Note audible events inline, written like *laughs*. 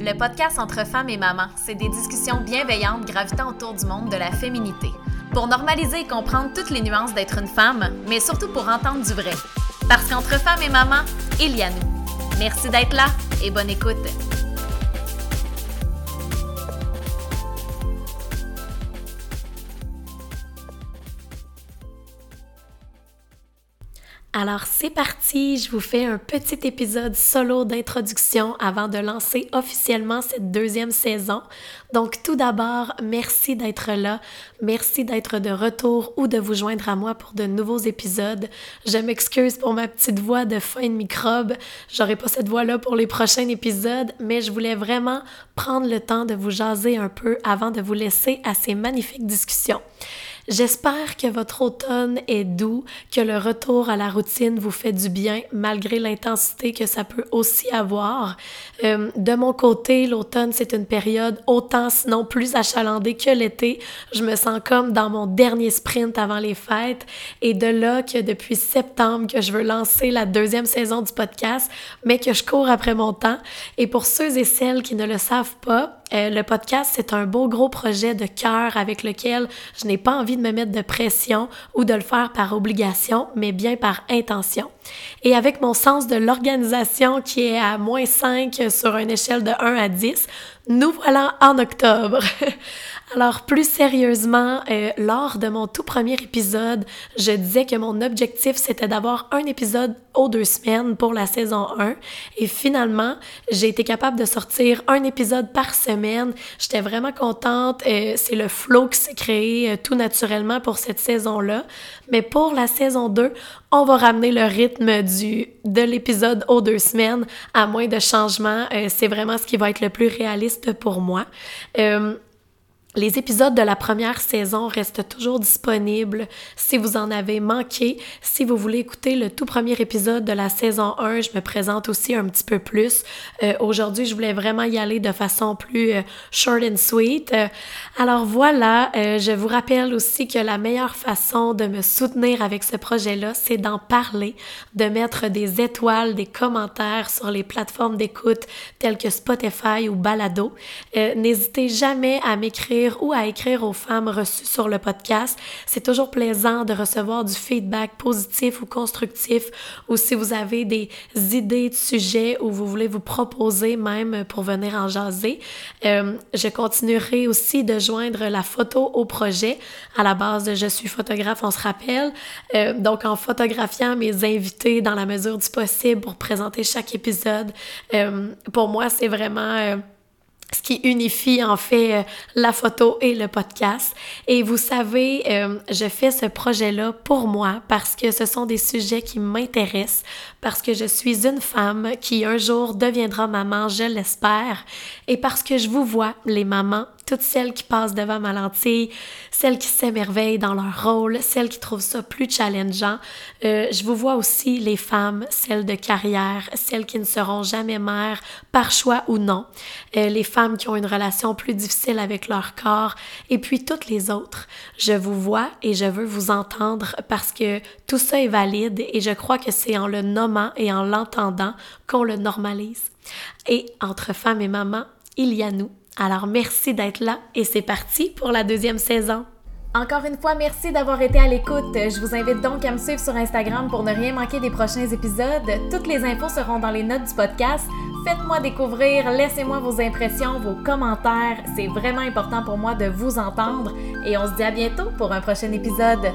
le podcast entre femmes et mamans, c'est des discussions bienveillantes gravitant autour du monde de la féminité. Pour normaliser et comprendre toutes les nuances d'être une femme, mais surtout pour entendre du vrai. Parce qu'entre femmes et mamans, il y a nous. Merci d'être là et bonne écoute. Alors c'est parti, je vous fais un petit épisode solo d'introduction avant de lancer officiellement cette deuxième saison. Donc tout d'abord, merci d'être là, merci d'être de retour ou de vous joindre à moi pour de nouveaux épisodes. Je m'excuse pour ma petite voix de fin de microbe, j'aurai pas cette voix-là pour les prochains épisodes, mais je voulais vraiment prendre le temps de vous jaser un peu avant de vous laisser à ces magnifiques discussions. J'espère que votre automne est doux, que le retour à la routine vous fait du bien malgré l'intensité que ça peut aussi avoir. Euh, de mon côté, l'automne, c'est une période autant sinon plus achalandée que l'été. Je me sens comme dans mon dernier sprint avant les fêtes et de là que depuis septembre que je veux lancer la deuxième saison du podcast, mais que je cours après mon temps. Et pour ceux et celles qui ne le savent pas, euh, le podcast, c'est un beau gros projet de cœur avec lequel je n'ai pas envie de me mettre de pression ou de le faire par obligation, mais bien par intention. Et avec mon sens de l'organisation qui est à moins 5 sur une échelle de 1 à 10, nous voilà en octobre. *laughs* Alors plus sérieusement, euh, lors de mon tout premier épisode, je disais que mon objectif c'était d'avoir un épisode aux deux semaines pour la saison 1 et finalement j'ai été capable de sortir un épisode par semaine. J'étais vraiment contente, euh, c'est le flow qui s'est créé euh, tout naturellement pour cette saison-là. Mais pour la saison 2, on va ramener le rythme du, de l'épisode aux deux semaines à moins de changements. c'est vraiment ce qui va être le plus réaliste pour moi. Les épisodes de la première saison restent toujours disponibles si vous en avez manqué. Si vous voulez écouter le tout premier épisode de la saison 1, je me présente aussi un petit peu plus. Euh, aujourd'hui, je voulais vraiment y aller de façon plus euh, short and sweet. Euh, alors voilà, je vous rappelle aussi que la meilleure façon de me soutenir avec ce projet-là, c'est d'en parler, de mettre des étoiles, des commentaires sur les plateformes d'écoute telles que Spotify ou Balado. N'hésitez jamais à m'écrire ou à écrire aux femmes reçues sur le podcast. C'est toujours plaisant de recevoir du feedback positif ou constructif ou si vous avez des idées de sujets ou vous voulez vous proposer même pour venir en jaser. Euh, je continuerai aussi de joindre la photo au projet. À la base, je suis photographe, on se rappelle. Euh, donc, en photographiant mes invités dans la mesure du possible pour présenter chaque épisode, euh, pour moi, c'est vraiment ce qui unifie en fait euh, la photo et le podcast. Et vous savez, euh, je fais ce projet-là pour moi parce que ce sont des sujets qui m'intéressent, parce que je suis une femme qui un jour deviendra maman, je l'espère, et parce que je vous vois, les mamans, toutes celles qui passent devant ma lentille, celles qui s'émerveillent dans leur rôle, celles qui trouvent ça plus challengeant. Euh, je vous vois aussi les femmes, celles de carrière, celles qui ne seront jamais mères par choix ou non, euh, les femmes qui ont une relation plus difficile avec leur corps, et puis toutes les autres. Je vous vois et je veux vous entendre parce que tout ça est valide et je crois que c'est en le nommant et en l'entendant qu'on le normalise. Et entre femmes et mamans, il y a nous. Alors merci d'être là et c'est parti pour la deuxième saison. Encore une fois, merci d'avoir été à l'écoute. Je vous invite donc à me suivre sur Instagram pour ne rien manquer des prochains épisodes. Toutes les infos seront dans les notes du podcast. Faites-moi découvrir, laissez-moi vos impressions, vos commentaires. C'est vraiment important pour moi de vous entendre et on se dit à bientôt pour un prochain épisode.